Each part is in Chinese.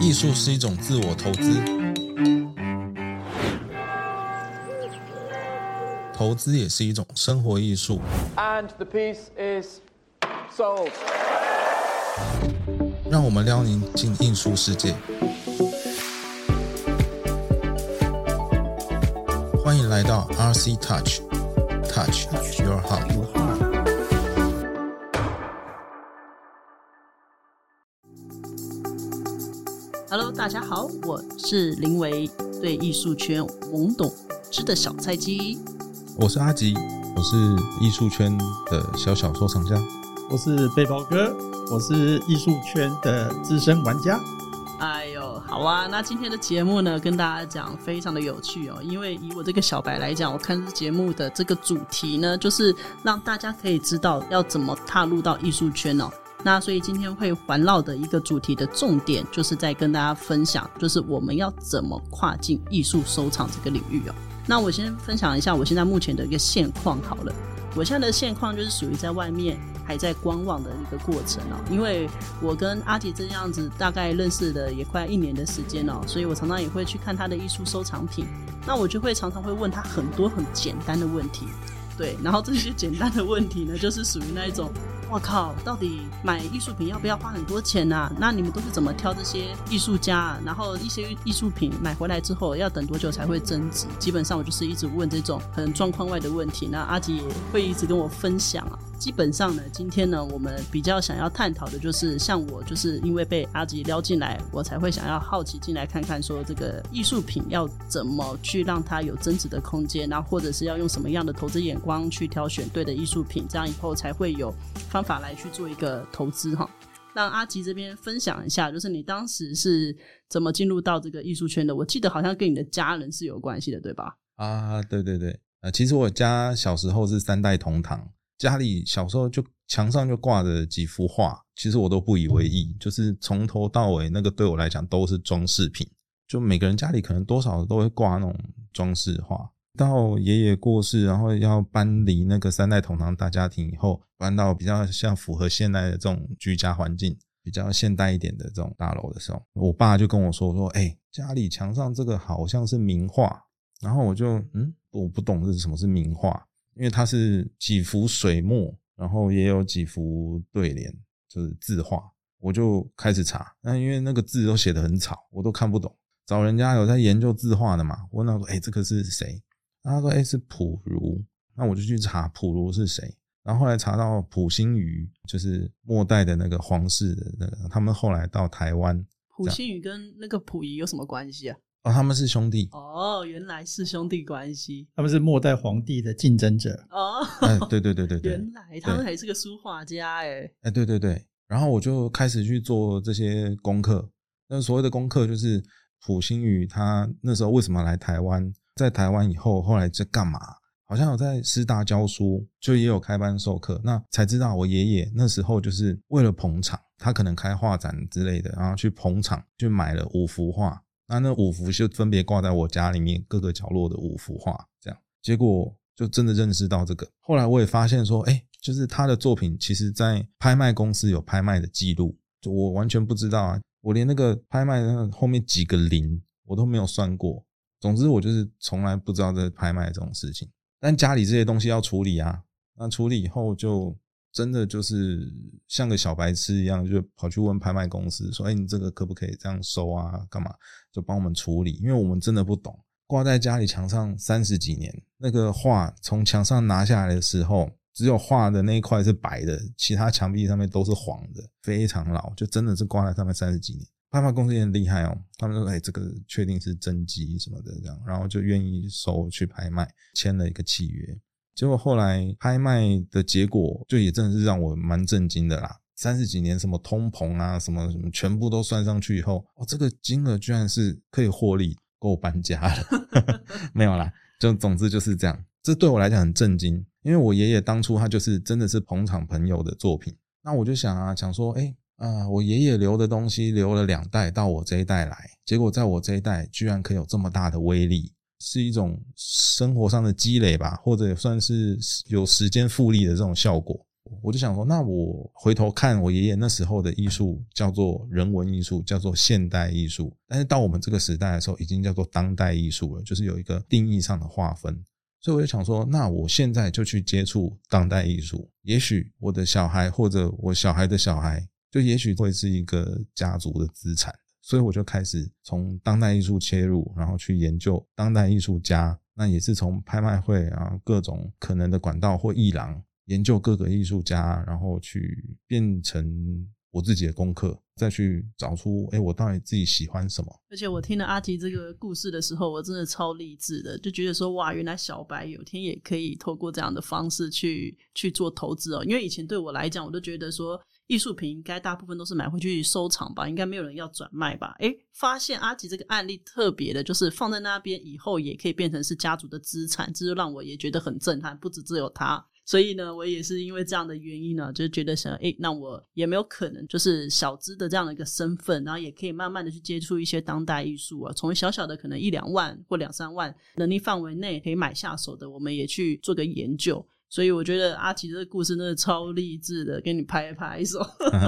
艺术是一种自我投资，投资也是一种生活艺术。And the piece is sold. 让我们撩您进艺术世界。欢迎来到 RC Touch，Touch Your Heart。大家好，我是林维，对艺术圈懵懂知的小菜鸡。我是阿吉，我是艺术圈的小小收藏家。我是背包哥，我是艺术圈的资深玩家。哎呦，好啊，那今天的节目呢，跟大家讲非常的有趣哦，因为以我这个小白来讲，我看这节目的这个主题呢，就是让大家可以知道要怎么踏入到艺术圈哦。那所以今天会环绕的一个主题的重点，就是在跟大家分享，就是我们要怎么跨进艺术收藏这个领域哦。那我先分享一下我现在目前的一个现况好了。我现在的现况就是属于在外面还在观望的一个过程哦，因为我跟阿吉这样子大概认识的也快一年的时间哦，所以我常常也会去看他的艺术收藏品，那我就会常常会问他很多很简单的问题，对，然后这些简单的问题呢，就是属于那一种，我靠，到底买艺术品要不要花很多钱啊？那你们都是怎么挑这些艺术家啊？然后一些艺术品买回来之后要等多久才会增值？基本上我就是一直问这种很状况外的问题，那阿吉也会一直跟我分享啊。基本上呢，今天呢，我们比较想要探讨的就是，像我就是因为被阿吉撩进来，我才会想要好奇进来看看，说这个艺术品要怎么去让它有增值的空间，然后或者是要用什么样的投资眼光去挑选对的艺术品，这样以后才会有方法来去做一个投资哈。让阿吉这边分享一下，就是你当时是怎么进入到这个艺术圈的？我记得好像跟你的家人是有关系的，对吧？啊，对对对，呃，其实我家小时候是三代同堂，家里小时候就墙上就挂着几幅画，其实我都不以为意，就是从头到尾那个对我来讲都是装饰品，就每个人家里可能多少都会挂那种装饰画。到爷爷过世，然后要搬离那个三代同堂大家庭以后，搬到比较像符合现代的这种居家环境，比较现代一点的这种大楼的时候，我爸就跟我说说，哎、家里墙上这个好像是名画，然后我就嗯，我不懂这是什么是名画，因为它是几幅水墨，然后也有几幅对联，就是字画，我就开始查。那因为那个字都写得很草，我都看不懂。找人家有在研究字画的嘛，我问他说：“哎、这个是谁？”然后他说：“哎、是普如。”那我就去查普如是谁。然后后来查到普心瑜，就是末代的那个皇室的那个，他们后来到台湾，普信宇跟那个溥仪有什么关系啊？哦，他们是兄弟。哦，原来是兄弟关系他们是末代皇帝的竞争者，哦。哎，对对对对对，原来他们还是个书画家哎。哎，对对对，然后我就开始去做这些功课。那所谓的功课就是普星宇他那时候为什么来台湾，在台湾以后后来在干嘛？好像有在师大教书，就也有开班授课。那才知道我爷爷那时候就是为了捧场，他可能开画展之类的，然后去捧场，就买了五幅画。那那五幅就分别挂在我家里面各个角落的五幅画，这样。结果就真的认识到这个。后来我也发现说，哎、就是他的作品，其实在拍卖公司有拍卖的记录，就我完全不知道啊，我连那个拍卖那后面几个零我都没有算过。总之，我就是从来不知道这拍卖这种事情。但家里这些东西要处理啊，那处理以后就真的就是像个小白痴一样，就跑去问拍卖公司说：“哎、你这个可不可以这样收啊？干嘛？”就帮我们处理，因为我们真的不懂。挂在家里墙上三十几年，那个画从墙上拿下来的时候，只有画的那一块是白的，其他墙壁上面都是黄的，非常老，就真的是挂在上面三十几年。拍卖公司也很厉害哦，他们说：“哎、这个确定是真迹什么的，这样，然后就愿意收去拍卖，签了一个契约。结果后来拍卖的结果，就也真的是让我蛮震惊的啦。三十几年什么通膨啊，什么什么，全部都算上去以后，哦，这个金额居然是可以获利，够搬家了。没有啦，就总之就是这样。这对我来讲很震惊，因为我爷爷当初他就是真的是捧场朋友的作品。那我就想啊，想说，哎、啊，我爷爷留的东西留了两代到我这一代来，结果在我这一代居然可以有这么大的威力，是一种生活上的积累吧，或者算是有时间复利的这种效果。我就想说，那我回头看我爷爷那时候的艺术叫做人文艺术，叫做现代艺术，但是到我们这个时代的时候，已经叫做当代艺术了，就是有一个定义上的划分。所以我就想说，那我现在就去接触当代艺术，也许我的小孩或者我小孩的小孩，就也许会是一个家族的资产。所以我就开始从当代艺术切入，然后去研究当代艺术家。那也是从拍卖会啊，各种可能的管道或艺廊，研究各个艺术家，然后去变成我自己的功课，再去找出，哎，我到底自己喜欢什么。而且我听了阿吉这个故事的时候，我真的超励志的，就觉得说，哇，原来小白有天也可以透过这样的方式去去做投资哦。因为以前对我来讲，我都觉得说。艺术品应该大部分都是买回去收藏吧，应该没有人要转卖吧？诶，发现阿吉这个案例特别的，就是放在那边以后也可以变成是家族的资产，这就让我也觉得很震撼。不止只有他，所以呢，我也是因为这样的原因呢，就觉得想，诶，那我也没有可能就是小资的这样的一个身份，然后也可以慢慢的去接触一些当代艺术啊，从小小的可能一两万或两三万能力范围内可以买下手的，我们也去做个研究。所以我觉得阿奇这个故事真的超励志的，给你拍拍手。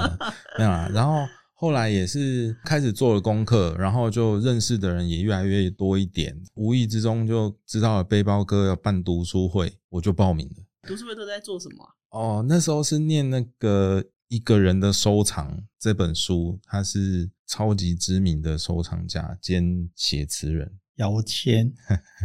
没有啊，然后后来也是开始做了功课，然后就认识的人也越来越多一点，无意之中就知道了背包哥要办读书会，我就报名了。读书会都在做什么？哦，那时候是念那个一个人的收藏这本书，他是超级知名的收藏家兼写词人姚谦。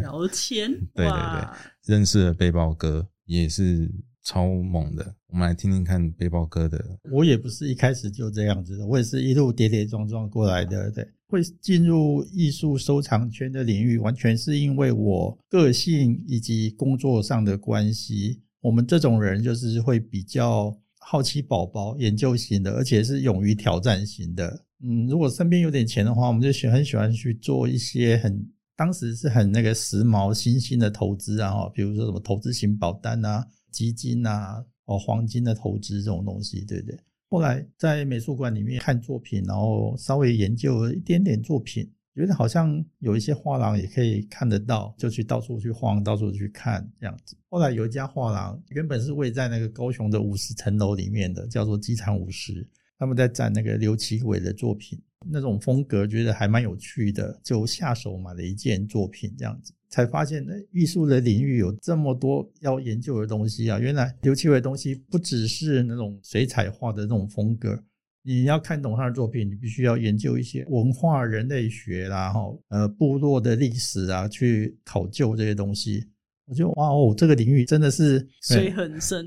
姚谦，对对对，认识了背包哥。也是超猛的，我们来听听看背包哥的。我也不是一开始就这样子的，我也是一路跌跌撞撞过来的。对，会进入艺术收藏圈的领域，完全是因为我个性以及工作上的关系。我们这种人就是会比较好奇宝宝、研究型的，而且是勇于挑战型的。嗯，如果身边有点钱的话，我们就喜很喜欢去做一些很。当时是很那个时髦新兴的投资啊，比如说什么投资型保单啊、基金啊、哦黄金的投资这种东西，对不对？后来在美术馆里面看作品，然后稍微研究一点点作品，觉得好像有一些画廊也可以看得到，就去到处去晃，到处去看这样子。后来有一家画廊，原本是位在那个高雄的五十层楼里面的，叫做机场五十，他们在展那个刘奇伟的作品。那种风格觉得还蛮有趣的，就下手买了一件作品，这样子才发现，艺术的领域有这么多要研究的东西啊！原来刘奇伟的东西不只是那种水彩画的那种风格，你要看懂他的作品，你必须要研究一些文化人类学啦，哈，呃，部落的历史啊，去考究这些东西。我觉得哇哦，这个领域真的是水很深，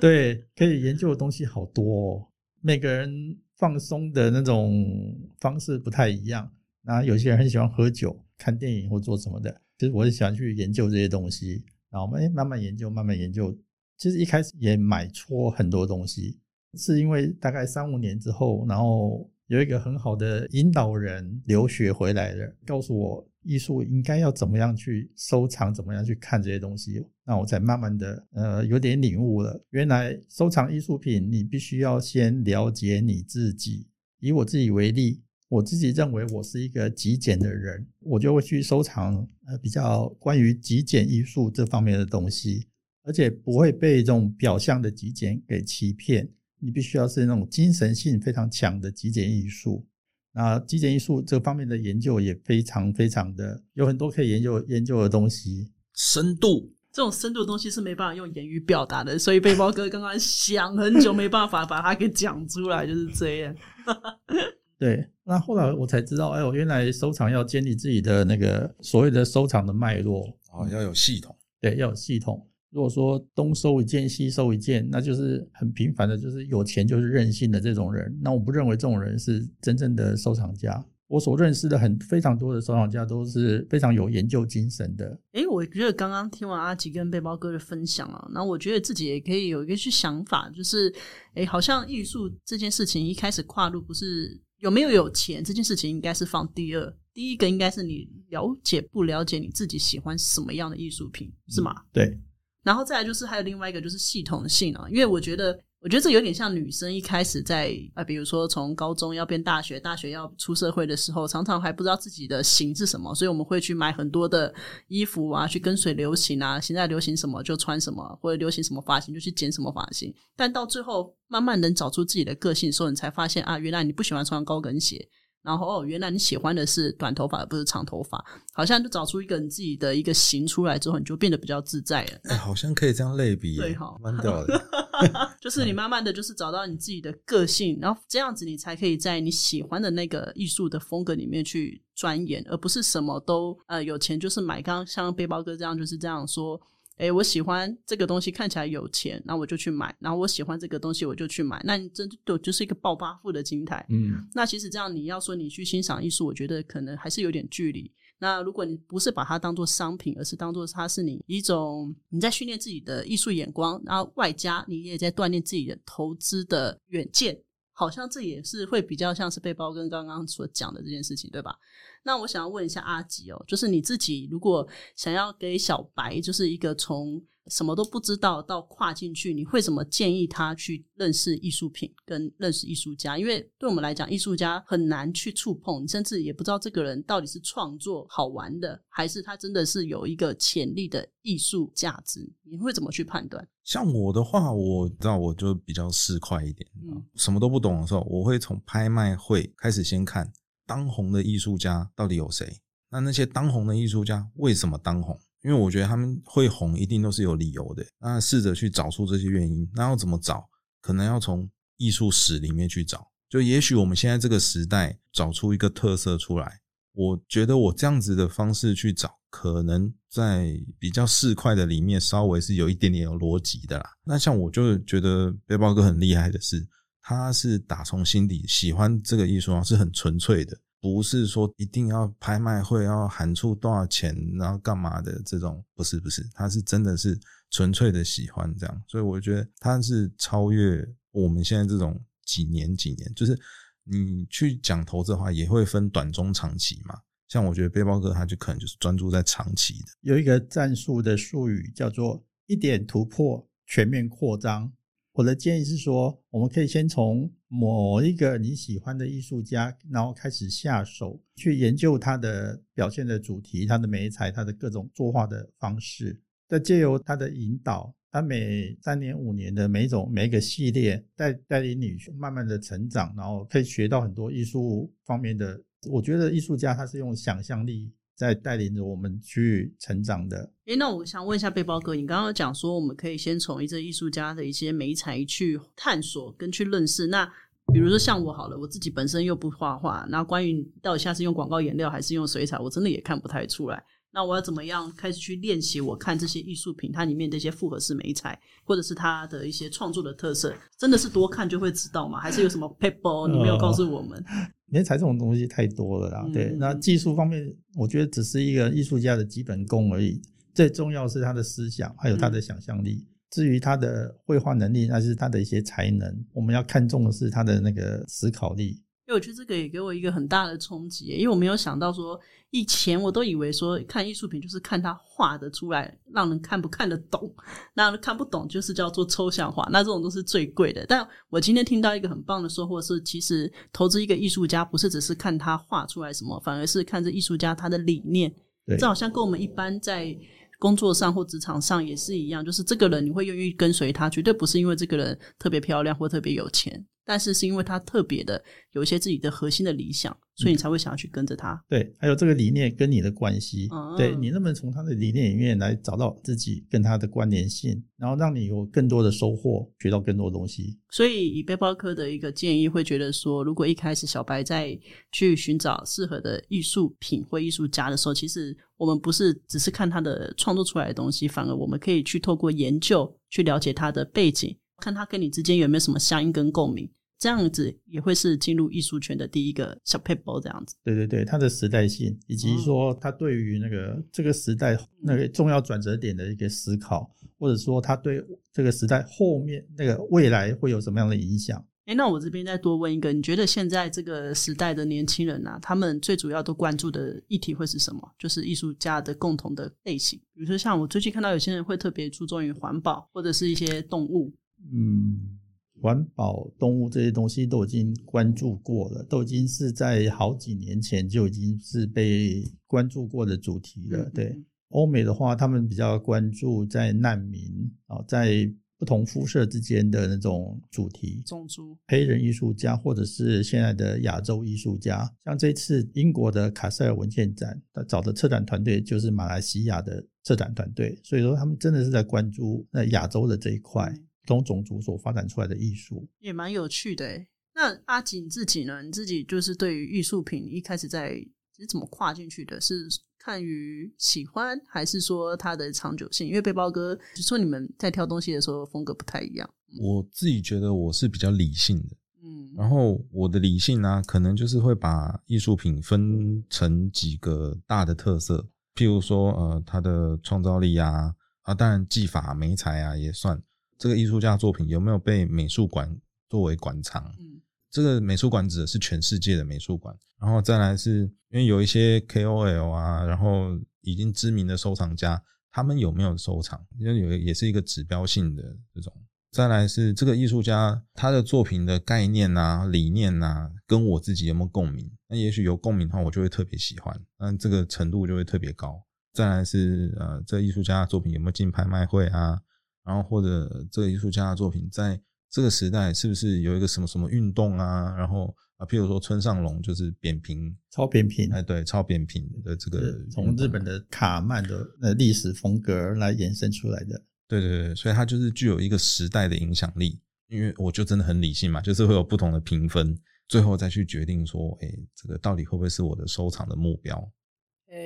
对，可以研究的东西好多，哦，每个人。放松的那种方式不太一样。那有些人很喜欢喝酒、看电影或做什么的。其实我也喜欢去研究这些东西。然后我们慢慢研究，慢慢研究。其实一开始也买错很多东西，是因为大概三五年之后，然后有一个很好的引导人留学回来的，告诉我。艺术应该要怎么样去收藏，怎么样去看这些东西？那我才慢慢的呃有点领悟了。原来收藏艺术品，你必须要先了解你自己。以我自己为例，我自己认为我是一个极简的人，我就会去收藏呃比较关于极简艺术这方面的东西，而且不会被这种表象的极简给欺骗。你必须要是那种精神性非常强的极简艺术。那极简艺术这方面的研究也非常非常的有很多可以研究研究的东西，深度这种深度的东西是没办法用言语表达的，所以背包哥刚刚想很久没办法把它给讲出来，就是这样。对，那后来我才知道，哎，我原来收藏要建立自己的那个所谓的收藏的脉络哦，要有系统，对，要有系统。如果说东收一件西收一件，那就是很平凡的，就是有钱就是任性的这种人。那我不认为这种人是真正的收藏家。我所认识的很非常多的收藏家都是非常有研究精神的。诶，我觉得刚刚听完阿吉跟背包哥的分享啊，那我觉得自己也可以有一个去想法，就是诶，好像艺术这件事情一开始跨入不是有没有有钱这件事情应该是放第二，第一个应该是你了解不了解你自己喜欢什么样的艺术品，是吗？对。然后再来就是还有另外一个就是系统性啊，因为我觉得我觉得这有点像女生一开始在啊，比如说从高中要变大学，大学要出社会的时候，常常还不知道自己的型是什么，所以我们会去买很多的衣服啊，去跟随流行啊，现在流行什么就穿什么，或者流行什么发型就去剪什么发型。但到最后慢慢能找出自己的个性的时候，你才发现啊，原来你不喜欢穿高跟鞋。然后哦，原来你喜欢的是短头发而不是长头发，好像就找出一个你自己的一个型出来之后，你就变得比较自在了。哎，好像可以这样类比，对哈，蛮屌的。就是你慢慢的就是找到你自己的个性，然后这样子你才可以在你喜欢的那个艺术的风格里面去钻研，而不是什么都呃有钱就是买。刚刚像背包哥这样就是这样说。哎，我喜欢这个东西，看起来有钱，那我就去买。然后我喜欢这个东西，我就去买。那你真就就是一个暴发户的心态。嗯，那其实这样，你要说你去欣赏艺术，我觉得可能还是有点距离。那如果你不是把它当做商品，而是当做它是你一种你在训练自己的艺术眼光，然后外加你也在锻炼自己的投资的远见。好像这也是会比较像是背包跟刚刚所讲的这件事情，对吧？那我想要问一下阿吉哦，就是你自己如果想要给小白，就是一个从什么都不知道到跨进去，你会怎么建议他去认识艺术品跟认识艺术家？因为对我们来讲，艺术家很难去触碰，甚至也不知道这个人到底是创作好玩的，还是他真的是有一个潜力的艺术价值？你会怎么去判断？像我的话，我知道我就比较市侩一点，嗯什么都不懂的时候，我会从拍卖会开始先看当红的艺术家到底有谁。那那些当红的艺术家为什么当红？因为我觉得他们会红，一定都是有理由的。那试着去找出这些原因，那要怎么找？可能要从艺术史里面去找。就也许我们现在这个时代找出一个特色出来，我觉得我这样子的方式去找，可能在比较市侩的里面，稍微是有一点点有逻辑的啦。那像我就觉得背包哥很厉害的是，他是打从心底喜欢这个艺术啊，是很纯粹的。不是说一定要拍卖会要喊出多少钱，然后干嘛的这种，不是不是，他是真的是纯粹的喜欢这样，所以我觉得他是超越我们现在这种几年几年，就是你去讲投资的话，也会分短中长期嘛。像我觉得背包哥他就可能就是专注在长期的，有一个战术的术语叫做一点突破，全面扩张。我的建议是说，我们可以先从某一个你喜欢的艺术家，然后开始下手去研究他的表现的主题、他的美彩、他的各种作画的方式，再借由他的引导，他每三年、五年的每一种每一个系列，带带领你去慢慢的成长，然后可以学到很多艺术方面的。我觉得艺术家他是用想象力。在带领着我们去成长的。诶，那我想问一下背包哥，你刚刚讲说我们可以先从一些艺术家的一些美彩去探索跟去认识。那比如说像我好了，我自己本身又不画画，那关于到底下次用广告颜料还是用水彩，我真的也看不太出来。那我要怎么样开始去练习？我看这些艺术品，它里面的一些复合式美彩，或者是它的一些创作的特色，真的是多看就会知道吗？还是有什么 paper 你没有告诉我们？美彩这种东西太多了啦，对。那技术方面，我觉得只是一个艺术家的基本功而已。最重要是他的思想，还有他的想象力。至于他的绘画能力，那是他的一些才能。我们要看重的是他的那个思考力。因为我觉得这个也给我一个很大的冲击，因为我没有想到说，以前我都以为说看艺术品就是看他画的出来，让人看不看得懂，那看不懂就是叫做抽象画，那这种都是最贵的。但我今天听到一个很棒的收获是，其实投资一个艺术家不是只是看他画出来什么，反而是看这艺术家他的理念。这好像跟我们一般在工作上或职场上也是一样，就是这个人你会愿意跟随他，绝对不是因为这个人特别漂亮或特别有钱。但是是因为他特别的有一些自己的核心的理想，所以你才会想要去跟着他。对，还有这个理念跟你的关系，对你能不能从他的理念里面来找到自己跟他的关联性，然后让你有更多的收获，学到更多东西。所以以背包客的一个建议，会觉得说，如果一开始小白在去寻找适合的艺术品或艺术家的时候，其实我们不是只是看他的创作出来的东西，反而我们可以去透过研究去了解他的背景，看他跟你之间有没有什么相应跟共鸣。这样子也会是进入艺术圈的第一个小 paper 这样子。对对对，他的时代性，以及说他对于那个这个时代那个重要转折点的一个思考，或者说他对这个时代后面那个未来会有什么样的影响？哎，那我这边再多问一个，你觉得现在这个时代的年轻人啊，他们最主要都关注的议题会是什么？就是艺术家的共同的类型，比如说像我最近看到有些人会特别注重于环保，或者是一些动物。嗯。环保、动物这些东西都已经关注过了，都已经是在好几年前就已经是被关注过的主题了。嗯对，欧美的话，他们比较关注在难民啊，在不同肤色之间的那种主题。种族黑人艺术家，或者是现在的亚洲艺术家，像这次英国的卡塞尔文献展，他找的策展团队就是马来西亚的策展团队，所以说他们真的是在关注那亚洲的这一块，同种族所发展出来的艺术。也蛮有趣的诶。那阿锦自己呢？你自己就是对于艺术品一开始在是怎么跨进去的？是看于喜欢，还是说它的长久性？因为背包哥就说你们在挑东西的时候风格不太一样。我自己觉得我是比较理性的，嗯，然后我的理性呢、可能就是会把艺术品分成几个大的特色，譬如说，呃，它的创造力啊，啊，当然技法、美材啊也算。这个艺术家作品有没有被美术馆作为馆藏？嗯这个美术馆指的是全世界的美术馆，然后再来是因为有一些 KOL 啊，然后已经知名的收藏家，他们有没有收藏，因为有也是一个指标性的这种。再来是这个艺术家他的作品的概念啊、理念啊，跟我自己有没有共鸣？那也许有共鸣的话，我就会特别喜欢，那这个程度就会特别高。再来是呃，这个艺术家的作品有没有进拍卖会啊？然后或者这个艺术家的作品在这个时代是不是有一个什么什么运动啊？然后啊，譬如说村上隆就是扁平，超扁平，哎，对，超扁平的这个从日本的卡曼的呃历史风格来延伸出来的。对对对，所以它就是具有一个时代的影响力。因为我就真的很理性嘛，就是会有不同的评分，最后再去决定说，哎，这个到底会不会是我的收藏的目标？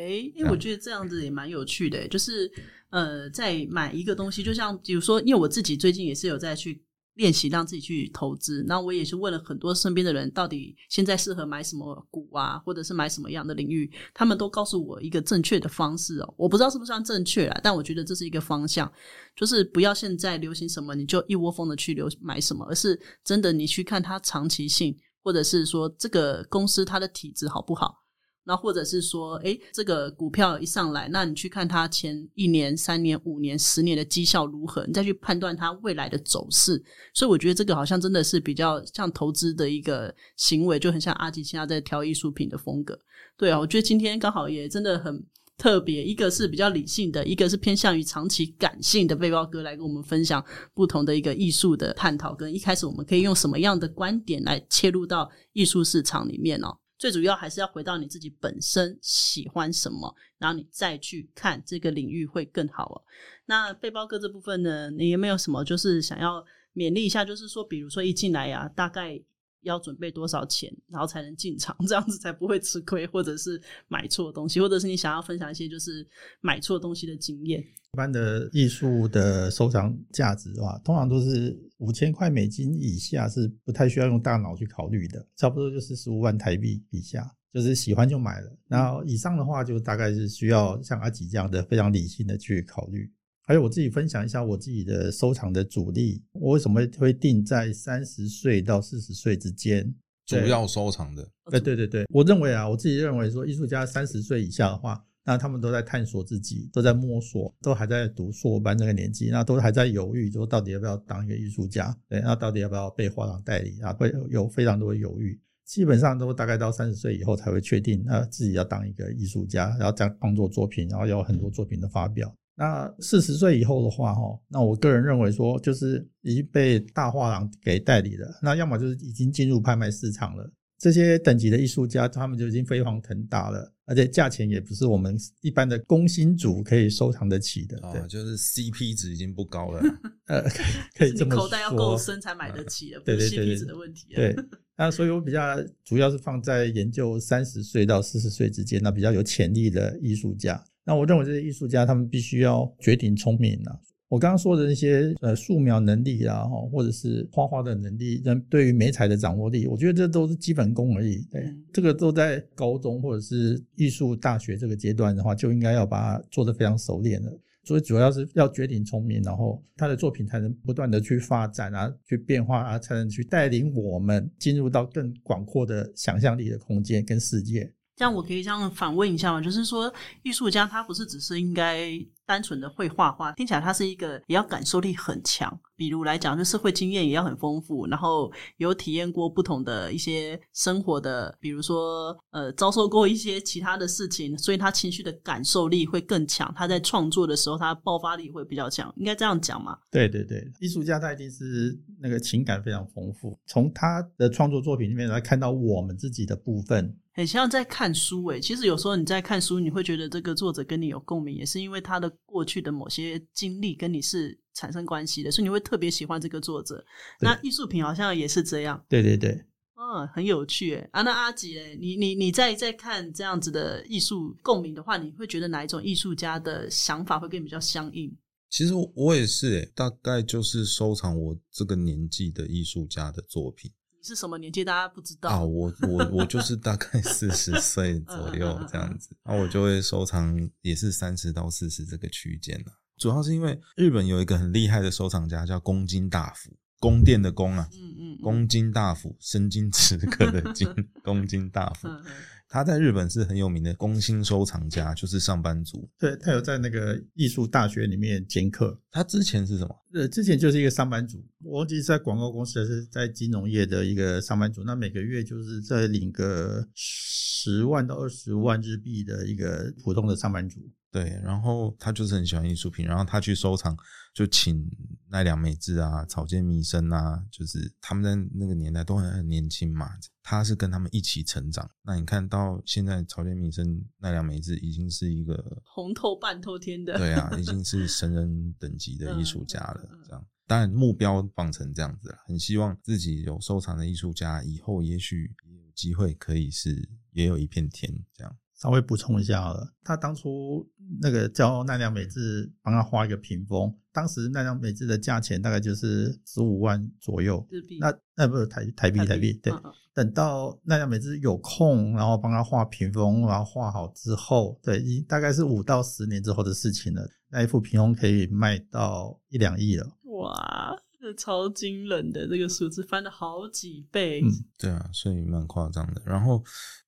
诶，因为我觉得这样子也蛮有趣的，就是呃，在买一个东西，就像比如说，因为我自己最近也是有在去练习让自己去投资，那我也是问了很多身边的人，到底现在适合买什么股啊，或者是买什么样的领域，他们都告诉我一个正确的方式哦，我不知道是不是算正确啦，但我觉得这是一个方向，就是不要现在流行什么你就一窝蜂的去流买什么，而是真的你去看它长期性，或者是说这个公司它的体质好不好。那或者是说，诶，这个股票一上来，那你去看它前一年、三年、五年、十年的绩效如何，你再去判断它未来的走势。所以我觉得这个好像真的是比较像投资的一个行为，就很像阿吉现在在挑艺术品的风格。对啊，我觉得今天刚好也真的很特别，一个是比较理性的，一个是偏向于长期感性的背包哥来跟我们分享不同的一个艺术的探讨，跟一开始我们可以用什么样的观点来切入到艺术市场里面哦。最主要还是要回到你自己本身喜欢什么，然后你再去看这个领域会更好哦。那背包哥这部分呢，你有没有什么就是想要勉励一下？就是说，比如说一进来呀、大概要准备多少钱，然后才能进场，这样子才不会吃亏，或者是买错东西，或者是你想要分享一些就是买错东西的经验。一般的艺术的收藏价值的话，通常都是五千块美金以下是不太需要用大脑去考虑的，差不多就是十五万台币以下，就是喜欢就买了。然后以上的话，就大概是需要像阿吉这样的非常理性的去考虑。还有我自己分享一下我自己的收藏的主力，我为什么会定在三十岁到四十岁之间？主要收藏的，对对对对，我认为啊，我自己认为说，艺术家三十岁以下的话，那他们都在探索自己，都在摸索，都还在读硕班这个年纪，那都还在犹豫，说到底要不要当一个艺术家，对，那到底要不要被画廊代理啊，会有非常多的犹豫。基本上都大概到三十岁以后才会确定，那自己要当一个艺术家，然后这样创作作品，然后有很多作品的发表。那四十岁以后的话，哈，那我个人认为说，就是已经被大画廊给代理了，那要么就是已经进入拍卖市场了。这些等级的艺术家，他们就已经飞黄腾达了，而且价钱也不是我们一般的工薪族可以收藏得起的。对啊，，就是 CP 值已经不高了。呃，可以可以这么说。口袋要够深才买得起的，不是对对对 CP 值的问题、啊。对，那所以我比较主要是放在研究三十岁到四十岁之间，那比较有潜力的艺术家。那我认为这些艺术家他们必须要绝顶聪明啊。我刚刚说的那些呃素描能力啊，哈，或者是画画的能力，人对于美彩的掌握力，我觉得这都是基本功而已。对，嗯这个都在高中或者是艺术大学这个阶段的话，就应该要把它做得非常熟练了。所以主要是要绝顶聪明，然后他的作品才能不断的去发展啊，去变化啊，才能去带领我们进入到更广阔的想象力的空间跟世界。这样我可以这样反问一下吗？就是说，艺术家他不是只是应该单纯的会画画，听起来他是一个也要感受力很强，比如来讲，就社会经验也要很丰富，然后有体验过不同的一些生活的，比如说呃遭受过一些其他的事情，所以他情绪的感受力会更强，他在创作的时候他爆发力会比较强，应该这样讲嘛？对对对，艺术家他一定是那个情感非常丰富，从他的创作作品里面来看到我们自己的部分。很像在看书诶，其实有时候你在看书，你会觉得这个作者跟你有共鸣，也是因为他的过去的某些经历跟你是产生关系的，所以你会特别喜欢这个作者。那艺术品好像也是这样。对对对，嗯，很有趣诶。啊，那阿吉诶，你你你在在看这样子的艺术共鸣的话，你会觉得哪一种艺术家的想法会跟你比较相应？其实我也是诶，大概就是收藏我这个年纪的艺术家的作品。是什么年纪？大家不知道啊。我我我就是大概四十岁左右这样子，那我就会收藏，也是三十到四十这个区间了。主要是因为日本有一个很厉害的收藏家，叫宫津大辅，宫殿的宫啊，嗯嗯，宫津大辅，生津止渴的金，宫津大辅。他在日本是很有名的工薪收藏家，就是上班族。对他有在那个艺术大学里面兼课。他之前是什么？呃，之前就是一个上班族。我忘记是在广告公司还是在金融业的一个上班族。那每个月就是在领个十万到二十万日币的一个普通的上班族。对，然后他就是很喜欢艺术品，然后他去收藏，就请奈良美智啊、草间弥生啊，就是他们在那个年代都很很年轻嘛，他是跟他们一起成长。那你看到现在草间弥生、奈良美智已经是一个红透半透天的，对啊，已经 是神人等级的艺术家了。这样，当然目标放成这样子了，很希望自己有收藏的艺术家，以后也许也有机会可以是也有一片天这样。稍微补充一下好了，他当初那个叫奈良美智帮他画一个屏风，当时奈良美智的价钱大概就是十五万左右。那那不是台台币台币对。等到奈良美智有空，然后帮他画屏风，然后画好之后，对，大概是五到十年之后的事情了。那一幅屏风可以卖到一两亿了。哇，这超惊人的这个数字，翻了好几倍。嗯，对啊，所以蛮夸张的。然后。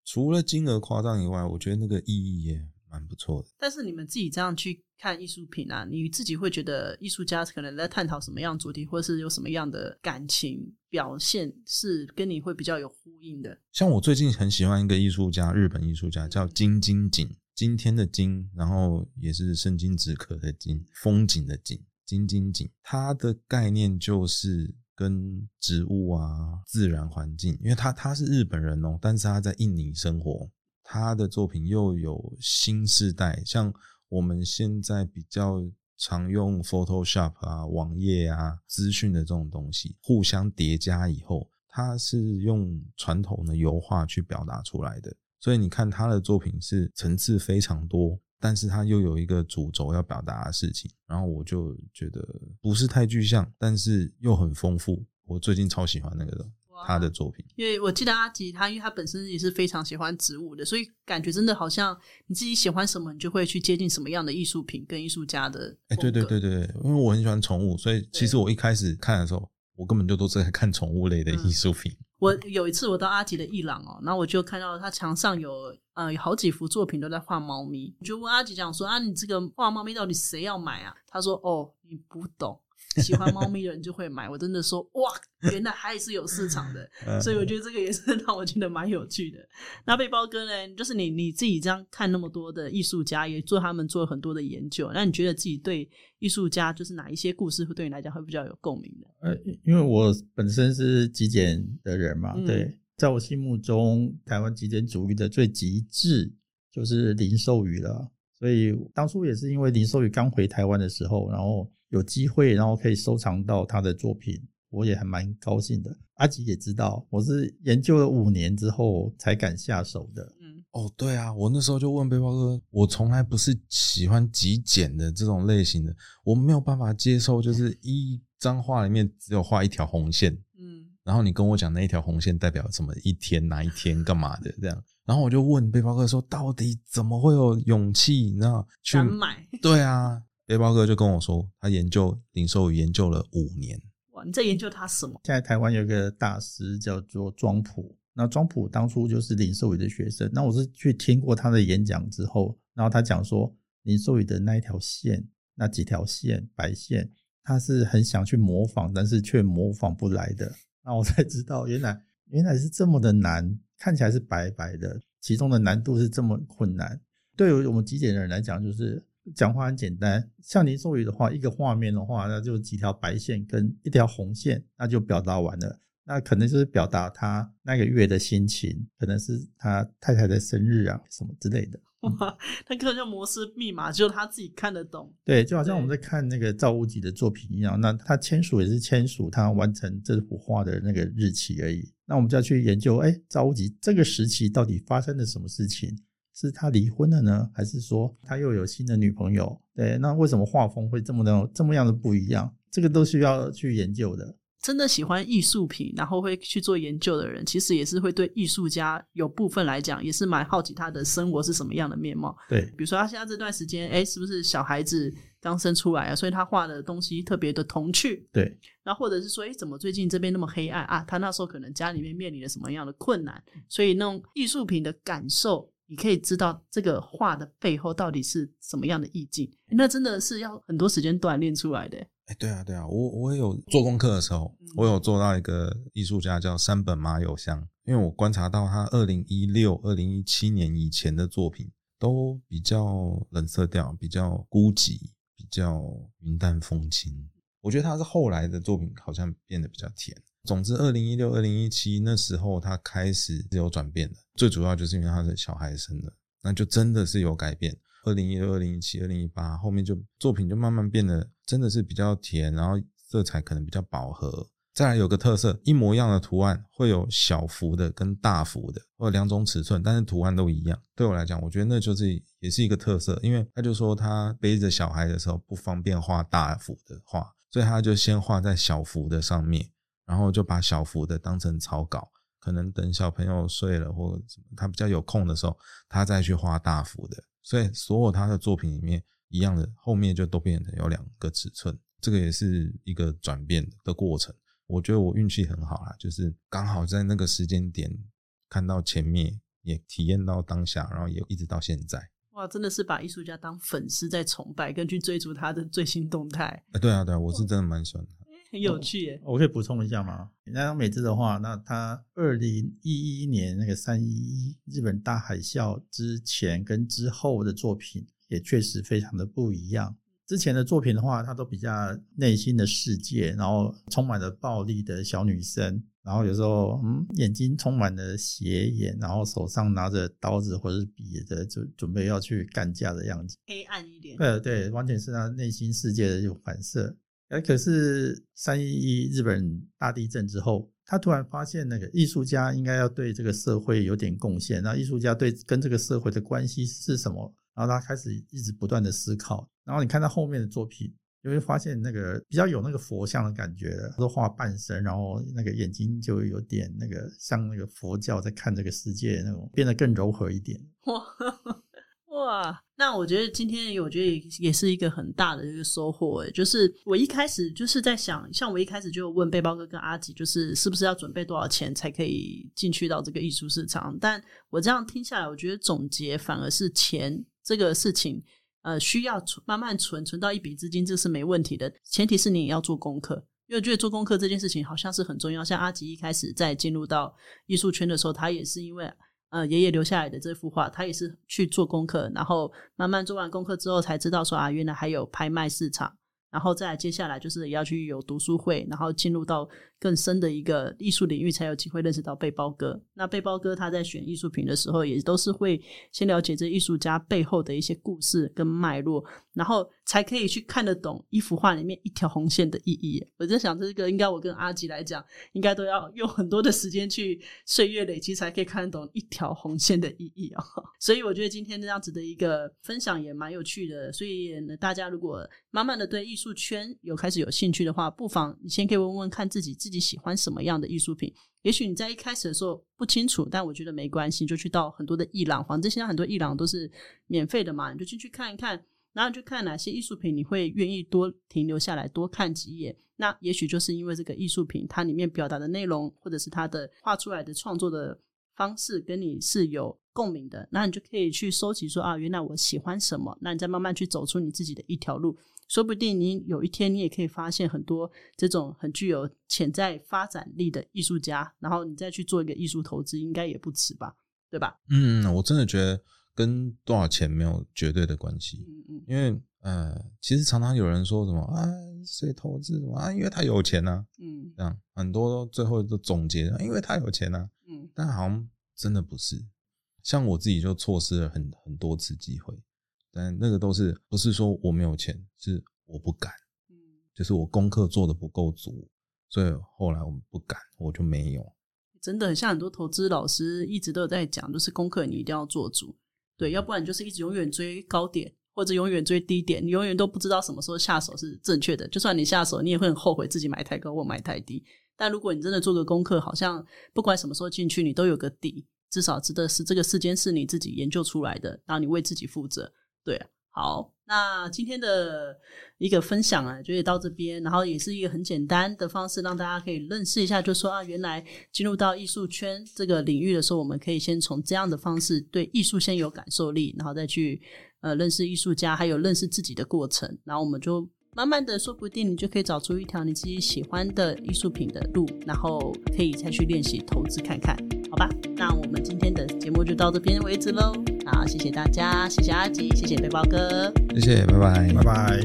除了金额夸张以外，我觉得那个意义也蛮不错的。但是你们自己这样去看艺术品啊，你自己会觉得艺术家可能在探讨什么样主题，或是有什么样的感情表现，是跟你会比较有呼应的？像我最近很喜欢一个艺术家，日本艺术家叫金金井，今天的金，然后也是生津止渴的金，风景的景，金金景，它的概念就是。跟植物啊，自然环境，因为他他是日本人哦，但是他在印尼生活，他的作品又有新时代，像我们现在比较常用 Photoshop 啊、网页啊、资讯的这种东西，互相叠加以后，他是用传统的油画去表达出来的，所以你看他的作品是层次非常多。但是他又有一个主轴要表达的事情，然后我就觉得不是太具象，但是又很丰富。我最近超喜欢那个的他的作品，因为我记得阿吉他，因为他本身也是非常喜欢植物的，所以感觉真的好像你自己喜欢什么，你就会去接近什么样的艺术品跟艺术家的。哎，对对对对对，因为我很喜欢宠物，所以其实我一开始看的时候，我根本就都是在看宠物类的艺术品。我有一次我到阿吉的伊朗哦，然后我就看到他墙上有呃有好几幅作品都在画猫咪，我就问阿吉讲说啊，你这个画猫咪到底谁要买啊？他说哦，你不懂。喜欢猫咪的人就会买，我真的说 哇，原来还是有市场的，所以我觉得这个也是让我觉得蛮有趣的。那背包哥呢，就是你你自己这样看那么多的艺术家，也做他们做了很多的研究，那你觉得自己对艺术家就是哪一些故事会对你来讲会比较有共鸣的？呃，因为我本身是极简的人嘛，对，在我心目中，台湾极简主义的最极致就是林寿宇了，所以当初也是因为林寿宇刚回台湾的时候，然后。有机会，然后可以收藏到他的作品，我也还蛮高兴的。阿吉也知道，我是研究了五年之后才敢下手的。嗯，哦，对啊，我那时候就问背包哥，我从来不是喜欢极简的这种类型的，我没有办法接受，就是 一张画里面只有画一条红线。嗯，然后你跟我讲那一条红线代表什么？一天哪一天干嘛的这样？然后我就问背包哥说，到底怎么会有勇气？你知道去买？对啊。背包哥就跟我说，他研究零售研究了五年。哇，你在研究他什么？现在台湾有一个大师叫做庄普，那庄普当初就是零售语的学生。那我是去听过他的演讲之后，然后他讲说，林寿宇的那一条线，那几条线白线，他是很想去模仿，但是却模仿不来的。那我才知道，原来原来是这么的难，看起来是白白的，其中的难度是这么困难。对于我们极简的人来讲，就是讲话很简单。像林寿宇的话，一个画面的话，那就几条白线跟一条红线，那就表达完了。那可能就是表达他那个月的心情，可能是他太太的生日啊，什么之类的。哇，那个叫摩斯密码，只有他自己看得懂。对，就好像我们在看那个赵无极的作品一样，那他签署也是签署他完成这幅画的那个日期而已。那我们就要去研究，哎，赵无极这个时期到底发生了什么事情？是他离婚了呢，还是说他又有新的女朋友？对，那为什么画风会这么的这么样的不一样？这个都需要去研究的。真的喜欢艺术品，然后会去做研究的人，其实也是会对艺术家有部分来讲，也是蛮好奇他的生活是什么样的面貌。对，比如说他现在这段时间，哎，是不是小孩子刚生出来啊？所以他画的东西特别的童趣。对，然后或者是说，哎，怎么最近这边那么黑暗啊？他那时候可能家里面面临了什么样的困难？所以那种艺术品的感受，你可以知道这个画的背后到底是什么样的意境。那真的是要很多时间锻炼出来的。哎，对啊，对啊，我我也有做功课的时候，我有做到一个艺术家叫山本麻友香，因为我观察到他二零一六、二零一七年以前的作品都比较冷色调，比较孤寂，比较云淡风轻。我觉得他是后来的作品好像变得比较甜。总之，二零一六、二零一七那时候他开始是有转变的，最主要就是因为他的小孩生了，那就真的是有改变。二零一六、二零一七、二零一八，后面就作品就慢慢变得真的是比较甜，然后色彩可能比较饱和。再来有个特色，一模一样的图案会有小幅的跟大幅的，或两种尺寸，但是图案都一样。对我来讲，我觉得那就是也是一个特色，因为他就说他背着小孩的时候不方便画大幅的画，所以他就先画在小幅的上面，然后就把小幅的当成草稿，可能等小朋友睡了或他比较有空的时候，他再去画大幅的。所以所有他的作品里面一样的，后面就都变成有两个尺寸，这个也是一个转变的过程。我觉得我运气很好啦，就是刚好在那个时间点看到前面，也体验到当下，然后也一直到现在。哇，真的是把艺术家当粉丝在崇拜，跟去追逐他的最新动态。哎，对啊，对啊，我是真的蛮喜欢他。很有趣耶！我可以补充一下吗？那张美智的话，那他二零一一年那个三一一日本大海啸之前跟之后的作品，也确实非常的不一样。之前的作品的话，他都比较内心的世界，然后充满了暴力的小女生，然后有时候嗯眼睛充满了斜眼，然后手上拿着刀子或者是笔的，就准备要去干架的样子，黑暗一点。对对，完全是他内心世界的一种反射。哎，可是三一一日本大地震之后，他突然发现那个艺术家应该要对这个社会有点贡献。那艺术家对跟这个社会的关系是什么？然后他开始一直不断的思考。然后你看他后面的作品，你会发现那个比较有那个佛像的感觉的，都画半身，然后那个眼睛就有点那个像那个佛教在看这个世界那种，变得更柔和一点。哇！哇，那我觉得今天我觉得也也是一个很大的一个收获诶，就是我一开始就是在想，像我一开始就问背包哥跟阿吉，就是是不是要准备多少钱才可以进去到这个艺术市场？但我这样听下来，我觉得总结反而是钱这个事情，呃，需要存慢慢存，存到一笔资金，这是没问题的，前提是你也要做功课，因为觉得做功课这件事情好像是很重要。像阿吉一开始在进入到艺术圈的时候，他也是因为。呃，爷爷留下来的这幅画，他也是去做功课，然后慢慢做完功课之后，才知道说啊，原来还有拍卖市场。然后再接下来就是要去有读书会，然后进入到更深的一个艺术领域，才有机会认识到背包哥。那背包哥他在选艺术品的时候，也都是会先了解这艺术家背后的一些故事跟脉络，然后才可以去看得懂一幅画里面一条红线的意义。我在想，这个应该我跟阿吉来讲，应该都要用很多的时间去岁月累积，才可以看得懂一条红线的意义啊。所以我觉得今天这样子的一个分享也蛮有趣的。所以，大家如果慢慢的对艺术，艺术圈有开始有兴趣的话，不妨你先可以问问看自己自己喜欢什么样的艺术品。也许你在一开始的时候不清楚，但我觉得没关系，就去到很多的艺廊，反正现在很多艺廊都是免费的嘛，你就进去看一看，然后就看哪些艺术品你会愿意多停留下来多看几眼。那也许就是因为这个艺术品它里面表达的内容，或者是它的画出来的创作的方式跟你是有共鸣的，那你就可以去收集说啊，原来我喜欢什么，那你再慢慢去走出你自己的一条路。说不定你有一天你也可以发现很多这种很具有潜在发展力的艺术家，然后你再去做一个艺术投资，应该也不迟吧？对吧？嗯，我真的觉得跟多少钱没有绝对的关系，嗯嗯。因为呃，其实常常有人说什么啊，谁投资什么啊，因为他有钱呢、嗯。这样很多最后都总结，因为他有钱呢、嗯。但好像真的不是。像我自己就错失了很很多次机会，但那个都是不是说我没有钱，是我不敢，嗯。就是我功课做的不够足，所以后来我不敢，我就没有。真的很像很多投资老师一直都有在讲，就是功课你一定要做足，对，要不然就是一直永远追高点或者永远追低点，你永远都不知道什么时候下手是正确的。就算你下手，你也会很后悔自己买太高或买太低。但如果你真的做个功课，好像不管什么时候进去，你都有个底，至少值得是这个时间是你自己研究出来的，然后你为自己负责。对啊，好，那今天的一个分享啊，就也到这边，然后也是一个很简单的方式，让大家可以认识一下，就说啊，原来进入到艺术圈这个领域的时候，我们可以先从这样的方式对艺术先有感受力，然后再去呃认识艺术家，还有认识自己的过程，然后我们就慢慢的，说不定你就可以找出一条你自己喜欢的艺术品的路，然后可以再去练习投资看看，好吧？那我们今天的节目就到这边为止喽。好，谢谢大家，谢谢阿吉，谢谢背包哥。谢谢，拜拜，拜拜。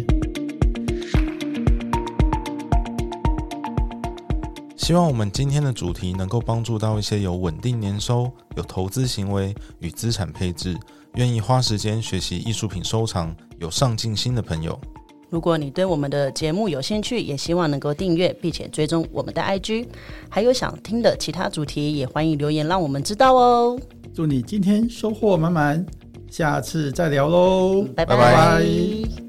希望我们今天的主题能够帮助到一些有稳定年收、有投资行为与资产配置，愿意花时间学习艺术品收藏、有上进心的朋友。如果你对我们的节目有兴趣，也希望能够订阅并且追踪我们的 IG，还有想听的其他主题，也欢迎留言让我们知道哦。祝你今天收获满满，下次再聊喽，拜。拜拜